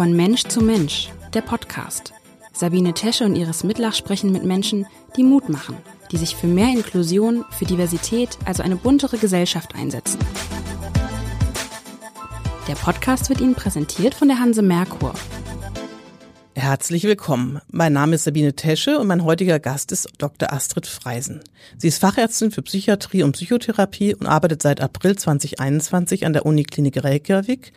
Von Mensch zu Mensch, der Podcast. Sabine Tesche und Iris Mitlach sprechen mit Menschen, die Mut machen, die sich für mehr Inklusion, für Diversität, also eine buntere Gesellschaft einsetzen. Der Podcast wird Ihnen präsentiert von der Hanse Merkur. Herzlich willkommen. Mein Name ist Sabine Tesche und mein heutiger Gast ist Dr. Astrid Freisen. Sie ist Fachärztin für Psychiatrie und Psychotherapie und arbeitet seit April 2021 an der Uniklinik Reykjavik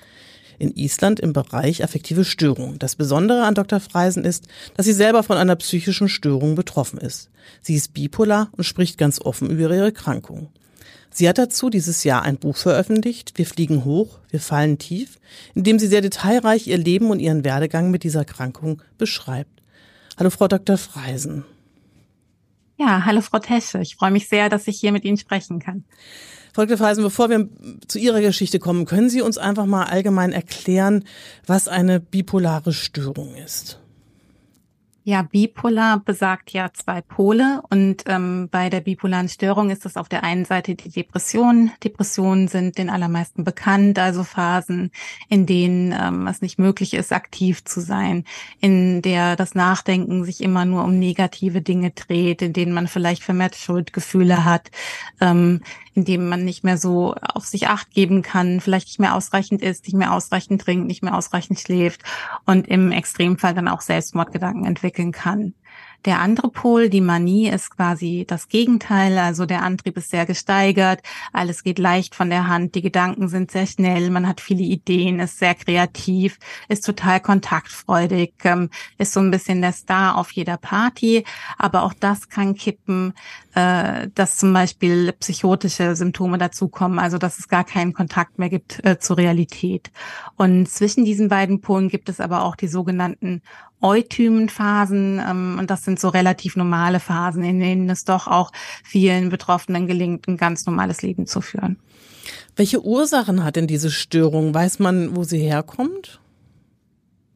in Island im Bereich affektive Störungen. Das Besondere an Dr. Freisen ist, dass sie selber von einer psychischen Störung betroffen ist. Sie ist bipolar und spricht ganz offen über ihre Erkrankung. Sie hat dazu dieses Jahr ein Buch veröffentlicht, Wir fliegen hoch, wir fallen tief, in dem sie sehr detailreich ihr Leben und ihren Werdegang mit dieser Erkrankung beschreibt. Hallo Frau Dr. Freisen. Ja, hallo Frau Tesche. Ich freue mich sehr, dass ich hier mit Ihnen sprechen kann. Frau Dr. Freisen, bevor wir zu Ihrer Geschichte kommen, können Sie uns einfach mal allgemein erklären, was eine bipolare Störung ist? Ja, bipolar besagt ja zwei Pole und ähm, bei der bipolaren Störung ist es auf der einen Seite die Depression. Depressionen sind den allermeisten bekannt, also Phasen, in denen ähm, es nicht möglich ist, aktiv zu sein, in der das Nachdenken sich immer nur um negative Dinge dreht, in denen man vielleicht vermehrt Schuldgefühle hat, ähm, in dem man nicht mehr so auf sich acht geben kann, vielleicht nicht mehr ausreichend isst, nicht mehr ausreichend trinkt, nicht mehr ausreichend schläft und im Extremfall dann auch Selbstmordgedanken entwickeln kann. Der andere Pol, die Manie, ist quasi das Gegenteil. Also der Antrieb ist sehr gesteigert, alles geht leicht von der Hand, die Gedanken sind sehr schnell, man hat viele Ideen, ist sehr kreativ, ist total kontaktfreudig, ähm, ist so ein bisschen der Star auf jeder Party. Aber auch das kann kippen, äh, dass zum Beispiel psychotische Symptome dazukommen, also dass es gar keinen Kontakt mehr gibt äh, zur Realität. Und zwischen diesen beiden Polen gibt es aber auch die sogenannten Eutymenphasen. Ähm, und das sind so relativ normale Phasen, in denen es doch auch vielen Betroffenen gelingt, ein ganz normales Leben zu führen. Welche Ursachen hat denn diese Störung? Weiß man, wo sie herkommt?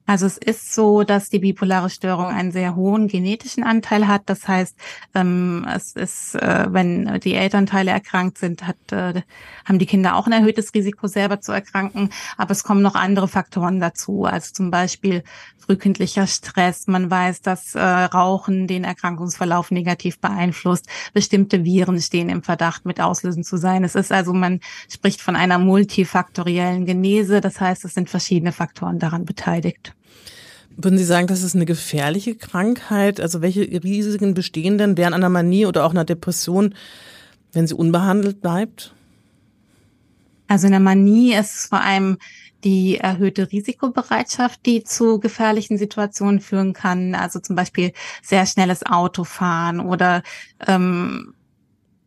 Also es ist so, dass die bipolare Störung einen sehr hohen genetischen Anteil hat. Das heißt, ähm, es ist, äh, wenn die Elternteile erkrankt sind, hat, äh, haben die Kinder auch ein erhöhtes Risiko, selber zu erkranken. Aber es kommen noch andere Faktoren dazu. Also zum Beispiel frühkindlicher Stress. Man weiß, dass äh, Rauchen den Erkrankungsverlauf negativ beeinflusst. Bestimmte Viren stehen im Verdacht, mit auslösend zu sein. Es ist also, man spricht von einer multifaktoriellen Genese. Das heißt, es sind verschiedene Faktoren daran beteiligt. Würden Sie sagen, das ist eine gefährliche Krankheit? Also welche Risiken bestehen denn während einer Manie oder auch einer Depression, wenn sie unbehandelt bleibt? Also in der Manie ist es vor allem die erhöhte Risikobereitschaft, die zu gefährlichen Situationen führen kann. Also zum Beispiel sehr schnelles Autofahren oder ähm,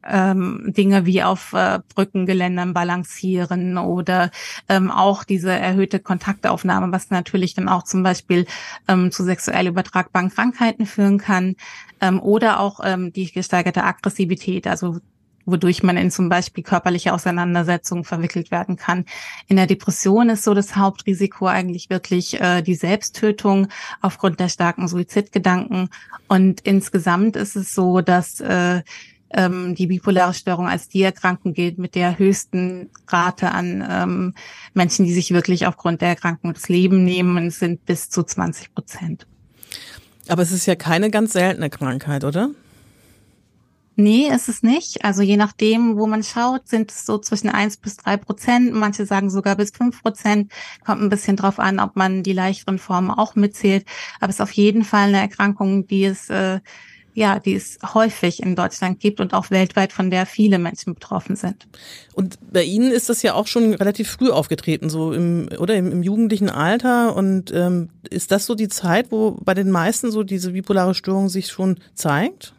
ähm, Dinge wie auf äh, Brückengeländern balancieren oder ähm, auch diese erhöhte Kontaktaufnahme, was natürlich dann auch zum Beispiel ähm, zu sexuell übertragbaren Krankheiten führen kann ähm, oder auch ähm, die gesteigerte Aggressivität, also wodurch man in zum Beispiel körperliche Auseinandersetzungen verwickelt werden kann. In der Depression ist so das Hauptrisiko eigentlich wirklich äh, die Selbsttötung aufgrund der starken Suizidgedanken. Und insgesamt ist es so, dass äh, ähm, die bipolare Störung als die Erkrankung gilt mit der höchsten Rate an ähm, Menschen, die sich wirklich aufgrund der Erkrankung das Leben nehmen, sind bis zu 20 Prozent. Aber es ist ja keine ganz seltene Krankheit, oder? Nee, ist es nicht. Also je nachdem, wo man schaut, sind es so zwischen eins bis drei Prozent. Manche sagen sogar bis fünf Prozent. Kommt ein bisschen drauf an, ob man die leichteren Formen auch mitzählt. Aber es ist auf jeden Fall eine Erkrankung, die es äh, ja, die es häufig in Deutschland gibt und auch weltweit, von der viele Menschen betroffen sind. Und bei Ihnen ist das ja auch schon relativ früh aufgetreten, so im oder im, im jugendlichen Alter. Und ähm, ist das so die Zeit, wo bei den meisten so diese bipolare Störung sich schon zeigt?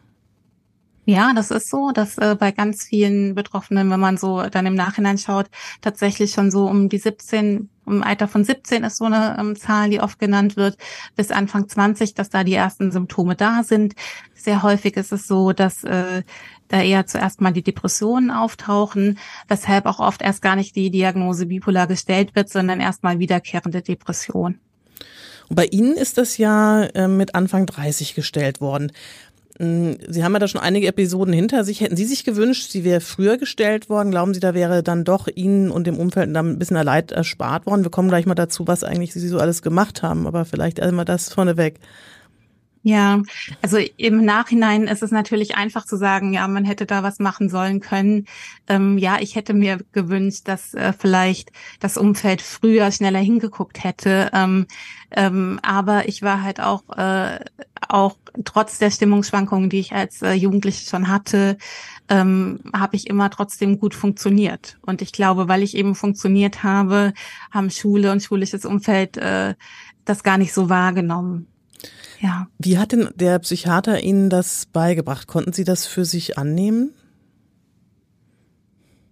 Ja, das ist so, dass äh, bei ganz vielen Betroffenen, wenn man so dann im Nachhinein schaut, tatsächlich schon so um die 17, im Alter von 17 ist so eine ähm, Zahl, die oft genannt wird, bis Anfang 20, dass da die ersten Symptome da sind. Sehr häufig ist es so, dass äh, da eher zuerst mal die Depressionen auftauchen, weshalb auch oft erst gar nicht die Diagnose bipolar gestellt wird, sondern erst mal wiederkehrende Depression. Und bei Ihnen ist das ja äh, mit Anfang 30 gestellt worden. Mm, sie haben ja da schon einige Episoden hinter sich. Hätten Sie sich gewünscht, sie wäre früher gestellt worden? Glauben Sie, da wäre dann doch Ihnen und dem Umfeld dann ein bisschen Leid erspart worden? Wir kommen gleich mal dazu, was eigentlich Sie so alles gemacht haben, aber vielleicht einmal das vorneweg. Ja, also im Nachhinein ist es natürlich einfach zu sagen, ja, man hätte da was machen sollen können. Ähm, ja, ich hätte mir gewünscht, dass äh, vielleicht das Umfeld früher schneller hingeguckt hätte. Ähm, ähm, aber ich war halt auch, äh, auch trotz der Stimmungsschwankungen, die ich als äh, Jugendliche schon hatte, ähm, habe ich immer trotzdem gut funktioniert. Und ich glaube, weil ich eben funktioniert habe, haben Schule und schulisches Umfeld äh, das gar nicht so wahrgenommen. Ja. Wie hat denn der Psychiater Ihnen das beigebracht? Konnten Sie das für sich annehmen?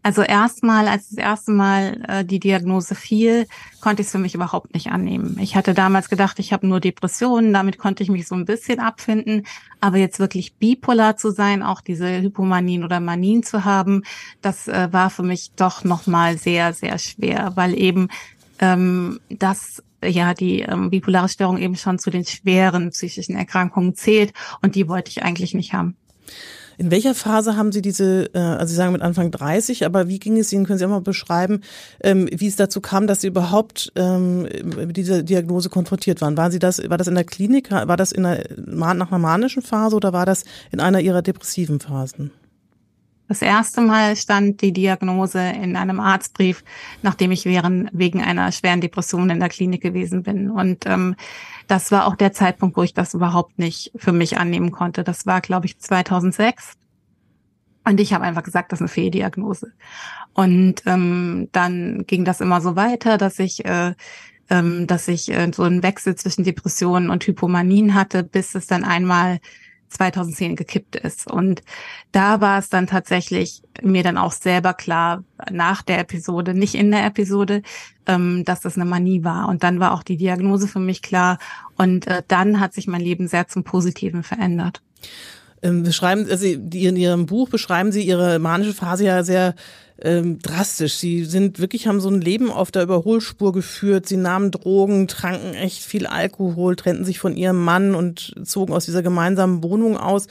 Also erstmal, als das erste Mal äh, die Diagnose fiel, konnte ich es für mich überhaupt nicht annehmen. Ich hatte damals gedacht, ich habe nur Depressionen, damit konnte ich mich so ein bisschen abfinden. Aber jetzt wirklich bipolar zu sein, auch diese Hypomanien oder Manien zu haben, das äh, war für mich doch nochmal sehr, sehr schwer, weil eben ähm, das ja die ähm, bipolare Störung eben schon zu den schweren psychischen Erkrankungen zählt und die wollte ich eigentlich nicht haben. In welcher Phase haben Sie diese, äh, also Sie sagen mit Anfang 30, aber wie ging es Ihnen, können Sie auch mal beschreiben, ähm, wie es dazu kam, dass Sie überhaupt ähm, mit dieser Diagnose konfrontiert waren? Waren Sie das, war das in der Klinik, war das in einer, nach einer manischen Phase oder war das in einer Ihrer depressiven Phasen? Das erste Mal stand die Diagnose in einem Arztbrief, nachdem ich während, wegen einer schweren Depression in der Klinik gewesen bin. Und ähm, das war auch der Zeitpunkt, wo ich das überhaupt nicht für mich annehmen konnte. Das war, glaube ich, 2006. Und ich habe einfach gesagt, das ist eine Fehldiagnose. Und ähm, dann ging das immer so weiter, dass ich äh, ähm, dass ich äh, so einen Wechsel zwischen Depressionen und Hypomanien hatte, bis es dann einmal 2010 gekippt ist. Und da war es dann tatsächlich mir dann auch selber klar, nach der Episode, nicht in der Episode, ähm, dass das eine Manie war. Und dann war auch die Diagnose für mich klar. Und äh, dann hat sich mein Leben sehr zum Positiven verändert. Ähm, beschreiben, also in Ihrem Buch beschreiben Sie Ihre manische Phase ja sehr ähm, drastisch. Sie sind wirklich, haben so ein Leben auf der Überholspur geführt. Sie nahmen Drogen, tranken echt viel Alkohol, trennten sich von ihrem Mann und zogen aus dieser gemeinsamen Wohnung aus.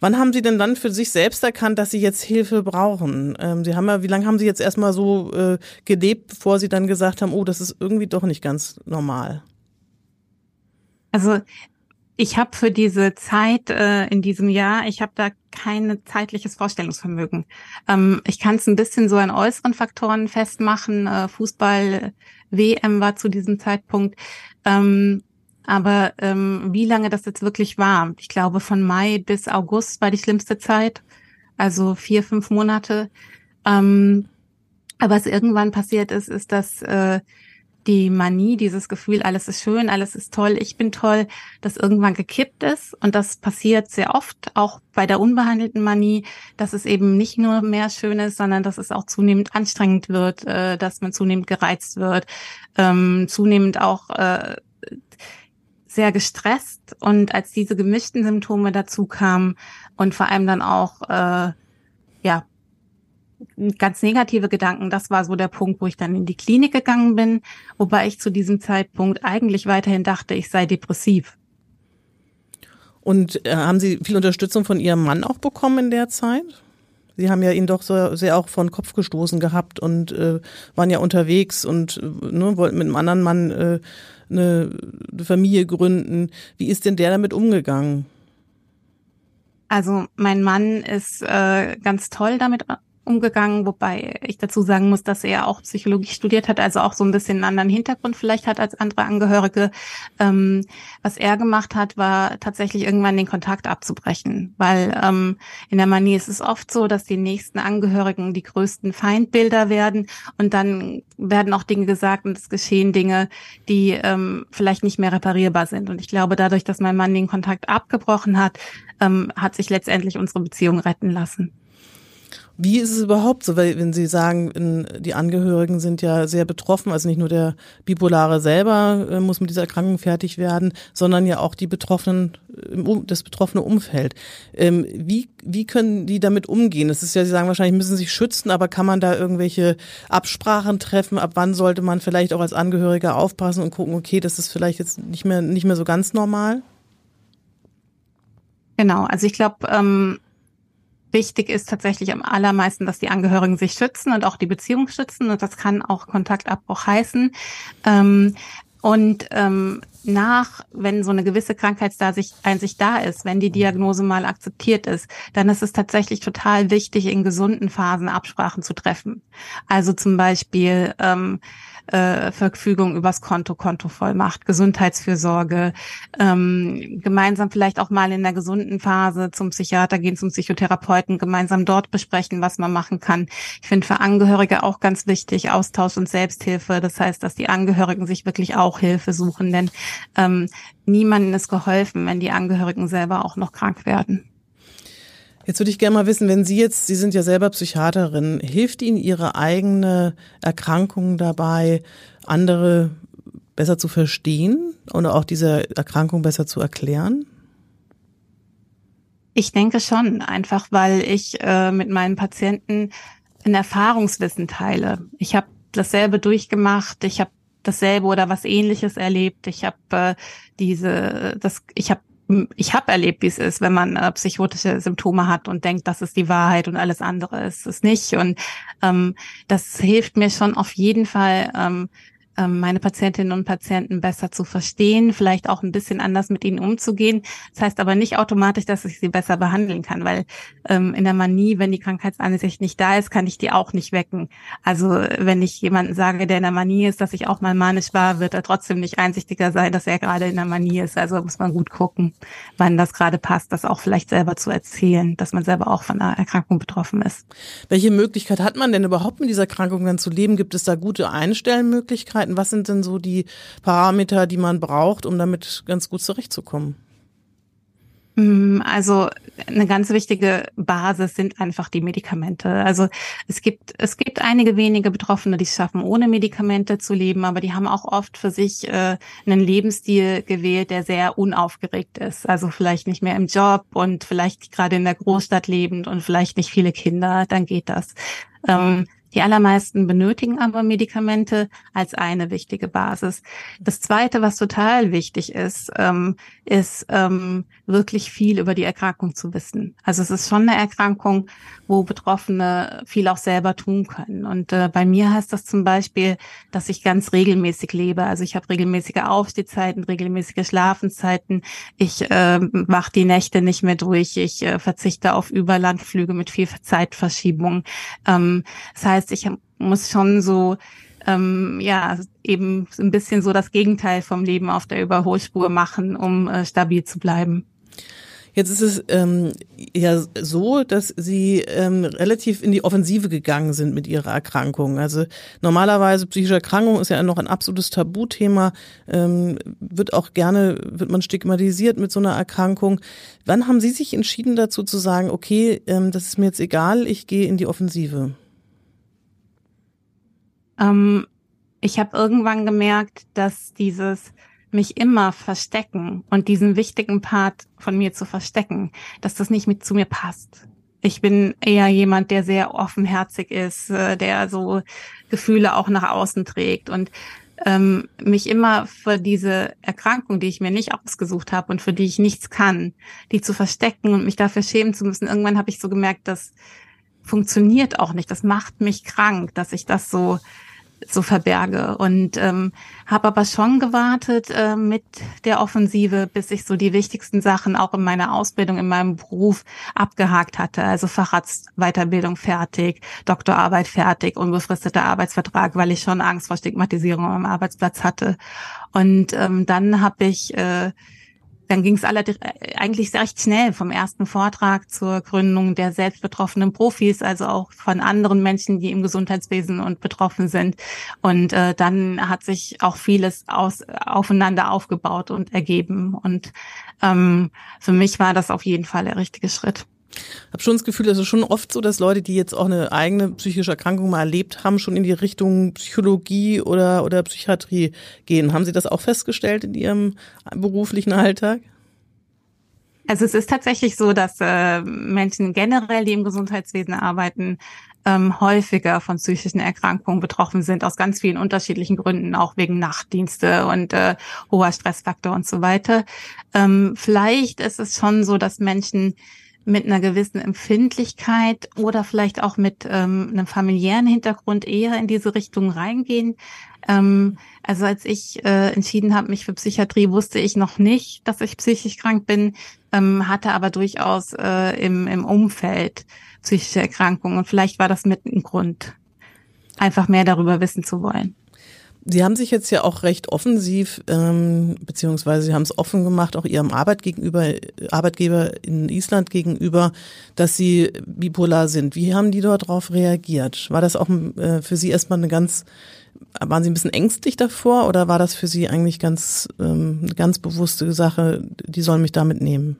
Wann haben Sie denn dann für sich selbst erkannt, dass Sie jetzt Hilfe brauchen? Ähm, Sie haben ja, wie lange haben Sie jetzt erstmal so äh, gelebt, bevor Sie dann gesagt haben, oh, das ist irgendwie doch nicht ganz normal? Also ich habe für diese Zeit äh, in diesem Jahr, ich habe da kein zeitliches Vorstellungsvermögen. Ähm, ich kann es ein bisschen so an äußeren Faktoren festmachen. Äh, Fußball, WM war zu diesem Zeitpunkt. Ähm, aber ähm, wie lange das jetzt wirklich war, ich glaube von Mai bis August war die schlimmste Zeit, also vier, fünf Monate. Ähm, aber was irgendwann passiert ist, ist, dass äh, die Manie, dieses Gefühl, alles ist schön, alles ist toll, ich bin toll, das irgendwann gekippt ist. Und das passiert sehr oft, auch bei der unbehandelten Manie, dass es eben nicht nur mehr schön ist, sondern dass es auch zunehmend anstrengend wird, äh, dass man zunehmend gereizt wird, ähm, zunehmend auch äh, sehr gestresst. Und als diese gemischten Symptome dazu kamen und vor allem dann auch äh, ja ganz negative Gedanken. Das war so der Punkt, wo ich dann in die Klinik gegangen bin, wobei ich zu diesem Zeitpunkt eigentlich weiterhin dachte, ich sei depressiv. Und äh, haben Sie viel Unterstützung von Ihrem Mann auch bekommen in der Zeit? Sie haben ja ihn doch so sehr auch von Kopf gestoßen gehabt und äh, waren ja unterwegs und äh, ne, wollten mit einem anderen Mann äh, eine, eine Familie gründen. Wie ist denn der damit umgegangen? Also mein Mann ist äh, ganz toll damit umgegangen, wobei ich dazu sagen muss, dass er auch Psychologie studiert hat, also auch so ein bisschen einen anderen Hintergrund vielleicht hat als andere Angehörige. Ähm, was er gemacht hat, war tatsächlich irgendwann den Kontakt abzubrechen, weil ähm, in der Manie ist es oft so, dass die nächsten Angehörigen die größten Feindbilder werden und dann werden auch Dinge gesagt und es geschehen Dinge, die ähm, vielleicht nicht mehr reparierbar sind. Und ich glaube, dadurch, dass mein Mann den Kontakt abgebrochen hat, ähm, hat sich letztendlich unsere Beziehung retten lassen. Wie ist es überhaupt so, weil wenn Sie sagen, die Angehörigen sind ja sehr betroffen, also nicht nur der Bipolare selber äh, muss mit dieser Erkrankung fertig werden, sondern ja auch die Betroffenen, das betroffene Umfeld. Ähm, wie, wie können die damit umgehen? Das ist ja, Sie sagen wahrscheinlich müssen sich schützen, aber kann man da irgendwelche Absprachen treffen? Ab wann sollte man vielleicht auch als Angehöriger aufpassen und gucken, okay, das ist vielleicht jetzt nicht mehr, nicht mehr so ganz normal? Genau, also ich glaube, ähm, wichtig ist tatsächlich am allermeisten, dass die Angehörigen sich schützen und auch die Beziehung schützen. Und das kann auch Kontaktabbruch heißen. Ähm, und ähm, nach, wenn so eine gewisse Krankheitseinsicht da ist, wenn die Diagnose mal akzeptiert ist, dann ist es tatsächlich total wichtig, in gesunden Phasen Absprachen zu treffen. Also zum Beispiel ähm, äh, Verfügung übers Konto, Kontovollmacht, Gesundheitsfürsorge, ähm, gemeinsam vielleicht auch mal in der gesunden Phase zum Psychiater gehen, zum Psychotherapeuten, gemeinsam dort besprechen, was man machen kann. Ich finde für Angehörige auch ganz wichtig Austausch und Selbsthilfe. Das heißt, dass die Angehörigen sich wirklich auch Hilfe suchen, denn ähm, niemandem ist geholfen, wenn die Angehörigen selber auch noch krank werden. Jetzt würde ich gerne mal wissen, wenn Sie jetzt, Sie sind ja selber Psychiaterin, hilft Ihnen Ihre eigene Erkrankung dabei, andere besser zu verstehen oder auch diese Erkrankung besser zu erklären? Ich denke schon, einfach weil ich äh, mit meinen Patienten ein Erfahrungswissen teile. Ich habe dasselbe durchgemacht, ich habe dasselbe oder was ähnliches erlebt. Ich habe äh, diese das ich habe ich habe erlebt, wie es ist, wenn man äh, psychotische Symptome hat und denkt, das ist die Wahrheit und alles andere ist es nicht. Und ähm, das hilft mir schon auf jeden Fall, ähm, meine Patientinnen und Patienten besser zu verstehen, vielleicht auch ein bisschen anders mit ihnen umzugehen. Das heißt aber nicht automatisch, dass ich sie besser behandeln kann, weil ähm, in der Manie, wenn die Krankheitsansicht nicht da ist, kann ich die auch nicht wecken. Also wenn ich jemanden sage, der in der Manie ist, dass ich auch mal manisch war, wird er trotzdem nicht einsichtiger sein, dass er gerade in der Manie ist. Also muss man gut gucken, wann das gerade passt, das auch vielleicht selber zu erzählen, dass man selber auch von einer Erkrankung betroffen ist. Welche Möglichkeit hat man denn überhaupt mit dieser Erkrankung dann zu leben? Gibt es da gute Einstellmöglichkeiten? Möglichkeiten? Was sind denn so die Parameter, die man braucht, um damit ganz gut zurechtzukommen? Mm, also eine ganz wichtige Basis sind einfach die Medikamente. Also es gibt es gibt einige wenige Betroffene, die es schaffen, ohne Medikamente zu leben, aber die haben auch oft für sich äh, einen Lebensstil gewählt, der sehr unaufgeregt ist. Also vielleicht nicht mehr im Job und vielleicht gerade in der Großstadt lebend und vielleicht nicht viele Kinder. Dann geht das. Ähm, die allermeisten benötigen aber Medikamente als eine wichtige Basis. Das Zweite, was total wichtig ist, ähm, ist ähm, wirklich viel über die Erkrankung zu wissen. Also es ist schon eine Erkrankung, wo Betroffene viel auch selber tun können. Und äh, bei mir heißt das zum Beispiel, dass ich ganz regelmäßig lebe. Also ich habe regelmäßige Aufstehzeiten, regelmäßige Schlafenszeiten. Ich äh, mache die Nächte nicht mehr durch. Ich äh, verzichte auf Überlandflüge mit viel Zeitverschiebung. Ähm, das heißt, heißt, ich muss schon so ähm, ja eben ein bisschen so das Gegenteil vom Leben auf der Überholspur machen, um äh, stabil zu bleiben. Jetzt ist es ähm, ja so, dass Sie ähm, relativ in die Offensive gegangen sind mit Ihrer Erkrankung. Also normalerweise psychische Erkrankung ist ja noch ein absolutes Tabuthema, ähm, wird auch gerne, wird man stigmatisiert mit so einer Erkrankung. Wann haben Sie sich entschieden dazu zu sagen, okay, ähm, das ist mir jetzt egal, ich gehe in die Offensive? Ähm, ich habe irgendwann gemerkt, dass dieses mich immer verstecken und diesen wichtigen Part von mir zu verstecken, dass das nicht mit zu mir passt. Ich bin eher jemand, der sehr offenherzig ist, äh, der so Gefühle auch nach außen trägt und ähm, mich immer für diese Erkrankung, die ich mir nicht ausgesucht habe und für die ich nichts kann, die zu verstecken und mich dafür schämen zu müssen. Irgendwann habe ich so gemerkt, das funktioniert auch nicht. Das macht mich krank, dass ich das so so verberge. Und ähm, habe aber schon gewartet äh, mit der Offensive, bis ich so die wichtigsten Sachen auch in meiner Ausbildung, in meinem Beruf abgehakt hatte. Also Facharztweiterbildung fertig, Doktorarbeit fertig, unbefristeter Arbeitsvertrag, weil ich schon Angst vor Stigmatisierung am Arbeitsplatz hatte. Und ähm, dann habe ich äh, dann ging es eigentlich recht schnell vom ersten Vortrag zur Gründung der selbstbetroffenen Profis, also auch von anderen Menschen, die im Gesundheitswesen und betroffen sind. Und äh, dann hat sich auch vieles aus, aufeinander aufgebaut und ergeben. Und ähm, für mich war das auf jeden Fall der richtige Schritt habe schon das Gefühl, es ist schon oft so, dass Leute, die jetzt auch eine eigene psychische Erkrankung mal erlebt haben, schon in die Richtung Psychologie oder, oder Psychiatrie gehen. Haben Sie das auch festgestellt in Ihrem beruflichen Alltag? Also es ist tatsächlich so, dass äh, Menschen generell, die im Gesundheitswesen arbeiten, ähm, häufiger von psychischen Erkrankungen betroffen sind, aus ganz vielen unterschiedlichen Gründen, auch wegen Nachtdienste und äh, hoher Stressfaktor und so weiter. Ähm, vielleicht ist es schon so, dass Menschen mit einer gewissen Empfindlichkeit oder vielleicht auch mit ähm, einem familiären Hintergrund eher in diese Richtung reingehen. Ähm, also als ich äh, entschieden habe, mich für Psychiatrie, wusste ich noch nicht, dass ich psychisch krank bin, ähm, hatte aber durchaus äh, im, im Umfeld psychische Erkrankungen. Und vielleicht war das mit ein Grund, einfach mehr darüber wissen zu wollen. Sie haben sich jetzt ja auch recht offensiv, ähm, beziehungsweise Sie haben es offen gemacht, auch Ihrem Arbeit gegenüber, Arbeitgeber in Island gegenüber, dass Sie bipolar sind. Wie haben die dort darauf reagiert? War das auch äh, für Sie erstmal eine ganz, waren Sie ein bisschen ängstlich davor oder war das für Sie eigentlich ganz, ähm, eine ganz bewusste Sache, die sollen mich damit nehmen?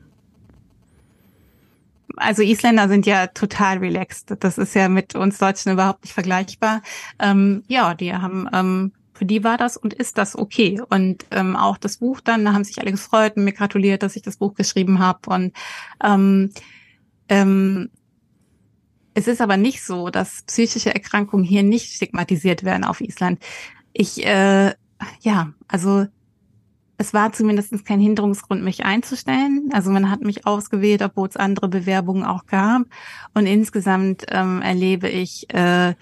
also Isländer sind ja total relaxed. Das ist ja mit uns Deutschen überhaupt nicht vergleichbar. Ähm, ja, die haben, ähm, für die war das und ist das okay. Und ähm, auch das Buch dann, da haben sich alle gefreut und mir gratuliert, dass ich das Buch geschrieben habe. Und ähm, ähm, es ist aber nicht so, dass psychische Erkrankungen hier nicht stigmatisiert werden auf Island. Ich, äh, ja, also es war zumindest kein Hinderungsgrund, mich einzustellen. Also man hat mich ausgewählt, obwohl es andere Bewerbungen auch gab. Und insgesamt ähm, erlebe ich äh,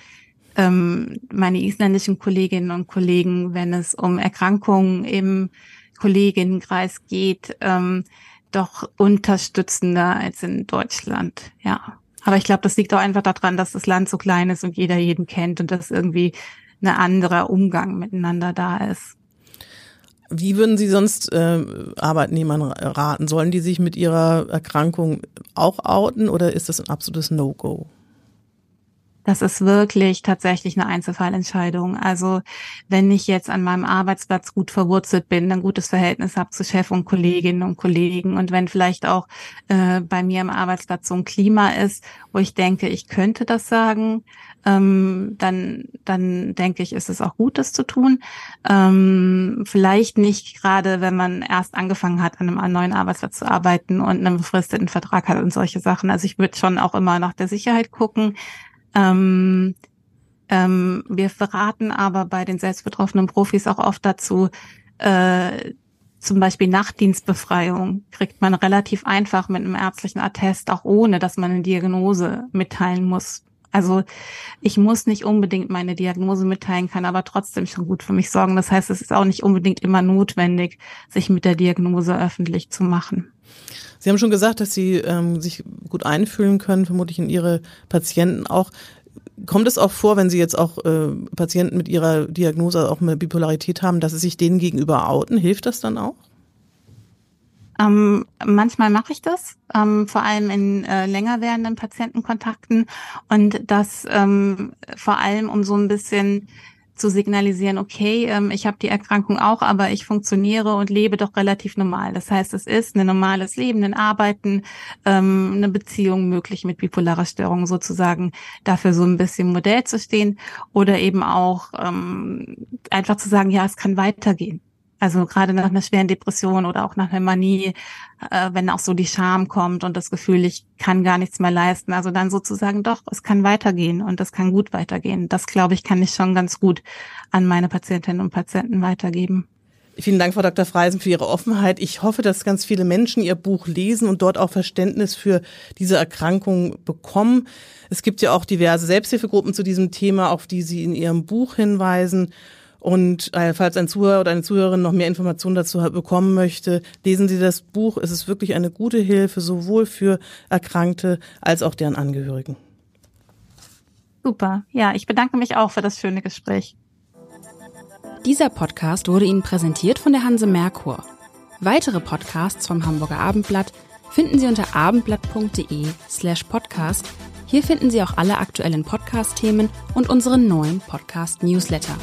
ähm, meine isländischen Kolleginnen und Kollegen, wenn es um Erkrankungen im Kolleginnenkreis geht, ähm, doch unterstützender als in Deutschland. Ja. Aber ich glaube, das liegt auch einfach daran, dass das Land so klein ist und jeder jeden kennt und dass irgendwie ein anderer Umgang miteinander da ist. Wie würden Sie sonst äh, Arbeitnehmern raten? Sollen die sich mit ihrer Erkrankung auch outen oder ist das ein absolutes No-Go? Das ist wirklich tatsächlich eine Einzelfallentscheidung. Also wenn ich jetzt an meinem Arbeitsplatz gut verwurzelt bin, ein gutes Verhältnis habe zu Chef und Kolleginnen und Kollegen und wenn vielleicht auch äh, bei mir im Arbeitsplatz so ein Klima ist, wo ich denke, ich könnte das sagen, ähm, dann, dann denke ich, ist es auch gut, das zu tun. Ähm, vielleicht nicht gerade, wenn man erst angefangen hat, an einem neuen Arbeitsplatz zu arbeiten und einen befristeten Vertrag hat und solche Sachen. Also ich würde schon auch immer nach der Sicherheit gucken. Ähm, ähm, wir verraten aber bei den selbstbetroffenen Profis auch oft dazu, äh, zum Beispiel Nachtdienstbefreiung kriegt man relativ einfach mit einem ärztlichen Attest, auch ohne dass man eine Diagnose mitteilen muss. Also ich muss nicht unbedingt meine Diagnose mitteilen, kann aber trotzdem schon gut für mich sorgen. Das heißt, es ist auch nicht unbedingt immer notwendig, sich mit der Diagnose öffentlich zu machen. Sie haben schon gesagt, dass Sie ähm, sich gut einfühlen können, vermutlich in Ihre Patienten auch. Kommt es auch vor, wenn Sie jetzt auch äh, Patienten mit Ihrer Diagnose auch eine Bipolarität haben, dass Sie sich denen gegenüber outen? Hilft das dann auch? Ähm, manchmal mache ich das, ähm, vor allem in äh, länger werdenden Patientenkontakten und das ähm, vor allem um so ein bisschen zu signalisieren, okay, ähm, ich habe die Erkrankung auch, aber ich funktioniere und lebe doch relativ normal. Das heißt, es ist ein normales Leben, ein Arbeiten, ähm, eine Beziehung möglich mit bipolarer Störung sozusagen, dafür so ein bisschen Modell zu stehen oder eben auch ähm, einfach zu sagen, ja, es kann weitergehen. Also gerade nach einer schweren Depression oder auch nach einer Manie, äh, wenn auch so die Scham kommt und das Gefühl, ich kann gar nichts mehr leisten. Also dann sozusagen doch, es kann weitergehen und es kann gut weitergehen. Das glaube ich, kann ich schon ganz gut an meine Patientinnen und Patienten weitergeben. Vielen Dank, Frau Dr. Freisen, für Ihre Offenheit. Ich hoffe, dass ganz viele Menschen Ihr Buch lesen und dort auch Verständnis für diese Erkrankung bekommen. Es gibt ja auch diverse Selbsthilfegruppen zu diesem Thema, auf die Sie in Ihrem Buch hinweisen. Und äh, falls ein Zuhörer oder eine Zuhörerin noch mehr Informationen dazu bekommen möchte, lesen Sie das Buch. Es ist wirklich eine gute Hilfe, sowohl für Erkrankte als auch deren Angehörigen. Super. Ja, ich bedanke mich auch für das schöne Gespräch. Dieser Podcast wurde Ihnen präsentiert von der Hanse Merkur. Weitere Podcasts vom Hamburger Abendblatt finden Sie unter abendblatt.de slash podcast. Hier finden Sie auch alle aktuellen Podcast-Themen und unseren neuen Podcast-Newsletter.